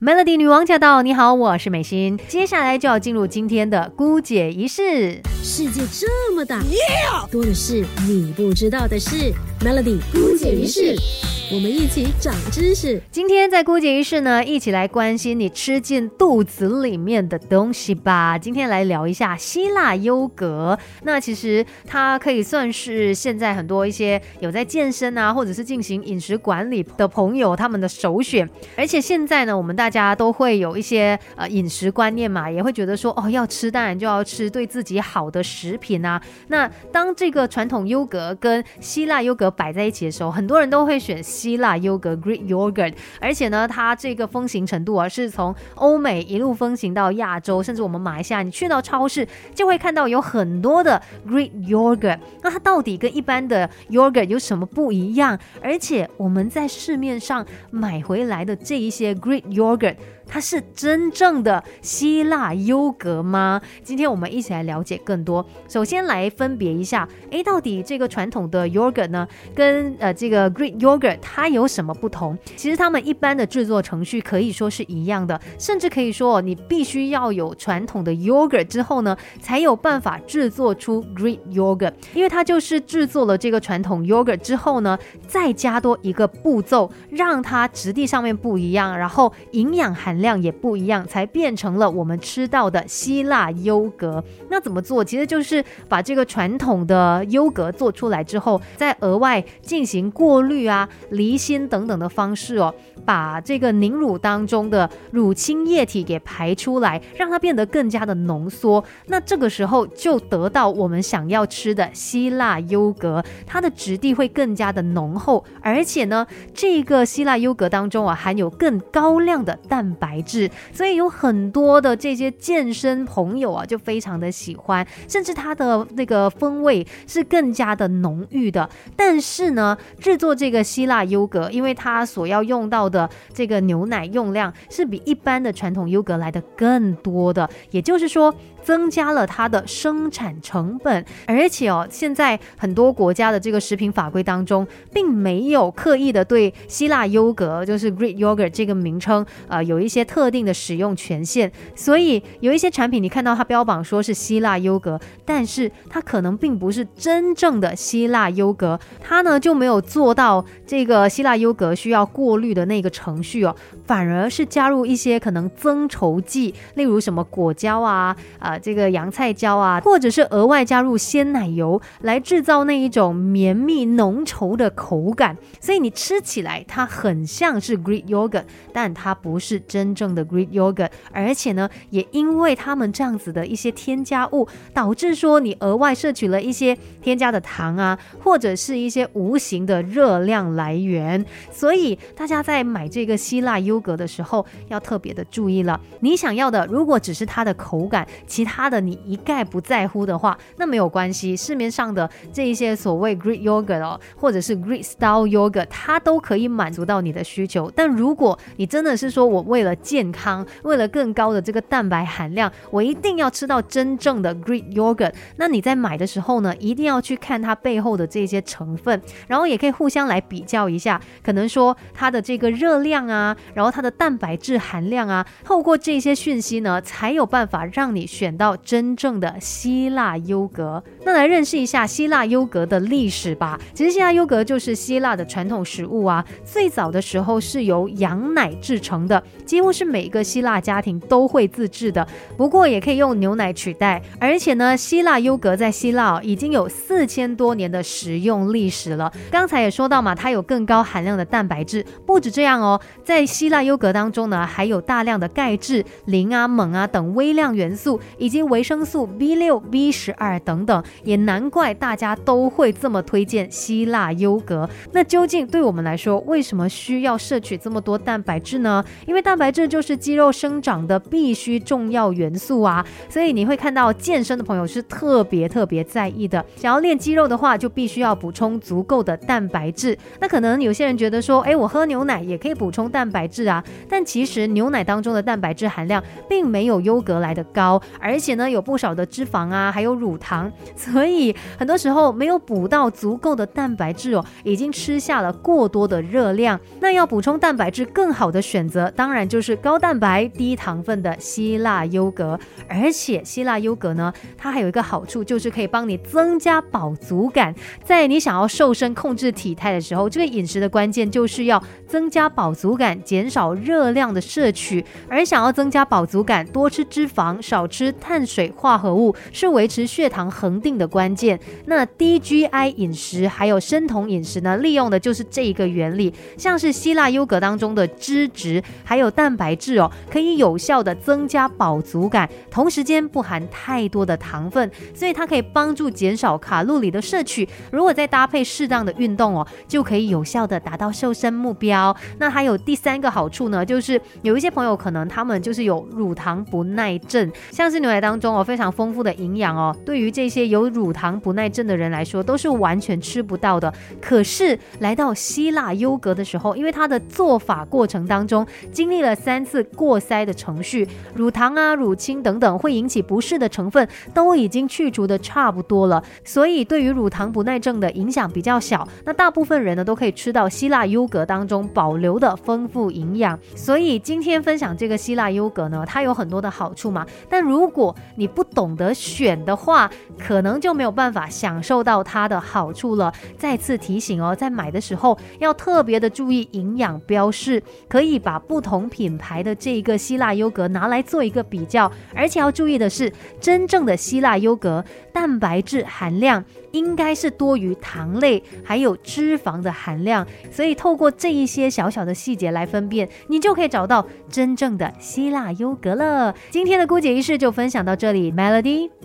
Melody 女王驾到！你好，我是美心。接下来就要进入今天的姑姐仪式。世界这么大，多的是你不知道的事。Melody 姑姐仪式。我们一起长知识。今天在姑姐仪式呢，一起来关心你吃进肚子里面的东西吧。今天来聊一下希腊优格。那其实它可以算是现在很多一些有在健身啊，或者是进行饮食管理的朋友他们的首选。而且现在呢，我们大家都会有一些呃饮食观念嘛，也会觉得说哦，要吃当然就要吃对自己好的食品啊。那当这个传统优格跟希腊优格摆在一起的时候，很多人都会选。希腊优格 Greek yogurt，而且呢，它这个风行程度啊，是从欧美一路风行到亚洲，甚至我们马来西亚，你去到超市就会看到有很多的 Greek yogurt。那它到底跟一般的 yogurt 有什么不一样？而且我们在市面上买回来的这一些 Greek yogurt。它是真正的希腊优格吗？今天我们一起来了解更多。首先来分别一下，诶，到底这个传统的 yogurt 呢，跟呃这个 Greek yogurt 它有什么不同？其实它们一般的制作程序可以说是一样的，甚至可以说你必须要有传统的 yogurt 之后呢，才有办法制作出 Greek yogurt，因为它就是制作了这个传统 yogurt 之后呢，再加多一个步骤，让它质地上面不一样，然后营养含。量也不一样，才变成了我们吃到的希腊优格。那怎么做？其实就是把这个传统的优格做出来之后，再额外进行过滤啊、离心等等的方式哦，把这个凝乳当中的乳清液体给排出来，让它变得更加的浓缩。那这个时候就得到我们想要吃的希腊优格，它的质地会更加的浓厚，而且呢，这个希腊优格当中啊，含有更高量的蛋白。材质，所以有很多的这些健身朋友啊，就非常的喜欢，甚至它的那个风味是更加的浓郁的。但是呢，制作这个希腊优格，因为它所要用到的这个牛奶用量是比一般的传统优格来的更多的，也就是说。增加了它的生产成本，而且哦，现在很多国家的这个食品法规当中，并没有刻意的对希腊优格，就是 Greek yogurt 这个名称，呃，有一些特定的使用权限。所以有一些产品，你看到它标榜说是希腊优格，但是它可能并不是真正的希腊优格，它呢就没有做到这个希腊优格需要过滤的那个程序哦，反而是加入一些可能增稠剂，例如什么果胶啊，啊。这个洋菜椒啊，或者是额外加入鲜奶油来制造那一种绵密浓稠的口感，所以你吃起来它很像是 Greek yogurt，但它不是真正的 Greek yogurt。而且呢，也因为他们这样子的一些添加物，导致说你额外摄取了一些添加的糖啊，或者是一些无形的热量来源。所以大家在买这个希腊优格的时候要特别的注意了。你想要的如果只是它的口感，其它的你一概不在乎的话，那没有关系。市面上的这一些所谓 Greek yogurt 哦，或者是 Greek style yogurt，它都可以满足到你的需求。但如果你真的是说我为了健康，为了更高的这个蛋白含量，我一定要吃到真正的 Greek yogurt，那你在买的时候呢，一定要去看它背后的这些成分，然后也可以互相来比较一下，可能说它的这个热量啊，然后它的蛋白质含量啊，透过这些讯息呢，才有办法让你选。到真正的希腊优格，那来认识一下希腊优格的历史吧。其实希腊优格就是希腊的传统食物啊，最早的时候是由羊奶制成的，几乎是每个希腊家庭都会自制的。不过也可以用牛奶取代。而且呢，希腊优格在希腊已经有四千多年的食用历史了。刚才也说到嘛，它有更高含量的蛋白质。不止这样哦，在希腊优格当中呢，还有大量的钙质、磷啊、锰啊等微量元素。以及维生素 B 六、B 十二等等，也难怪大家都会这么推荐希腊优格。那究竟对我们来说，为什么需要摄取这么多蛋白质呢？因为蛋白质就是肌肉生长的必须重要元素啊。所以你会看到健身的朋友是特别特别在意的。想要练肌肉的话，就必须要补充足够的蛋白质。那可能有些人觉得说，哎，我喝牛奶也可以补充蛋白质啊。但其实牛奶当中的蛋白质含量并没有优格来的高，而且呢，有不少的脂肪啊，还有乳糖，所以很多时候没有补到足够的蛋白质哦，已经吃下了过多的热量。那要补充蛋白质，更好的选择当然就是高蛋白、低糖分的希腊优格。而且希腊优格呢，它还有一个好处，就是可以帮你增加饱足感。在你想要瘦身、控制体态的时候，这个饮食的关键就是要增加饱足感，减少热量的摄取。而想要增加饱足感，多吃脂肪，少吃碳水化合物，是维持血糖恒定的关键。那低 GI 饮食还有生酮饮食呢，利用的就是这一个原理。像是希腊优格当中的脂质还有蛋白质哦，可以有效的增加饱足感，同时间不含太多的糖分，所以它可以帮助减少卡路里的摄取。如果再搭配适当的运动哦，就可以有效的达到瘦身目标。那还有第三个好处呢，就是有一些朋友可能他们就是有乳糖不耐症，像是牛奶当中哦非常丰富的营养哦，对于这些有乳糖不耐症的人来说都是完全吃不到的。可是来到希腊优格的时候，因为它的做法过程当中经历了三次过筛的程序，乳糖啊、乳清等等会引起不适的成分都已经去除的差不多了，所以对于乳糖不耐症的影响比较小。那大部分人呢都可以吃到希腊优格当中保留的丰富营养。所以今天分享这个希腊优格呢，它有很多的好处嘛。但如果果你不懂得选的话，可能就没有办法享受到它的好处了。再次提醒哦，在买的时候要特别的注意营养标示，可以把不同品牌的这一个希腊优格拿来做一个比较。而且要注意的是，真正的希腊优格蛋白质含量应该是多于糖类还有脂肪的含量，所以透过这一些小小的细节来分辨，你就可以找到真正的希腊优格了。今天的姑姐仪式就分分享到这里，Melody。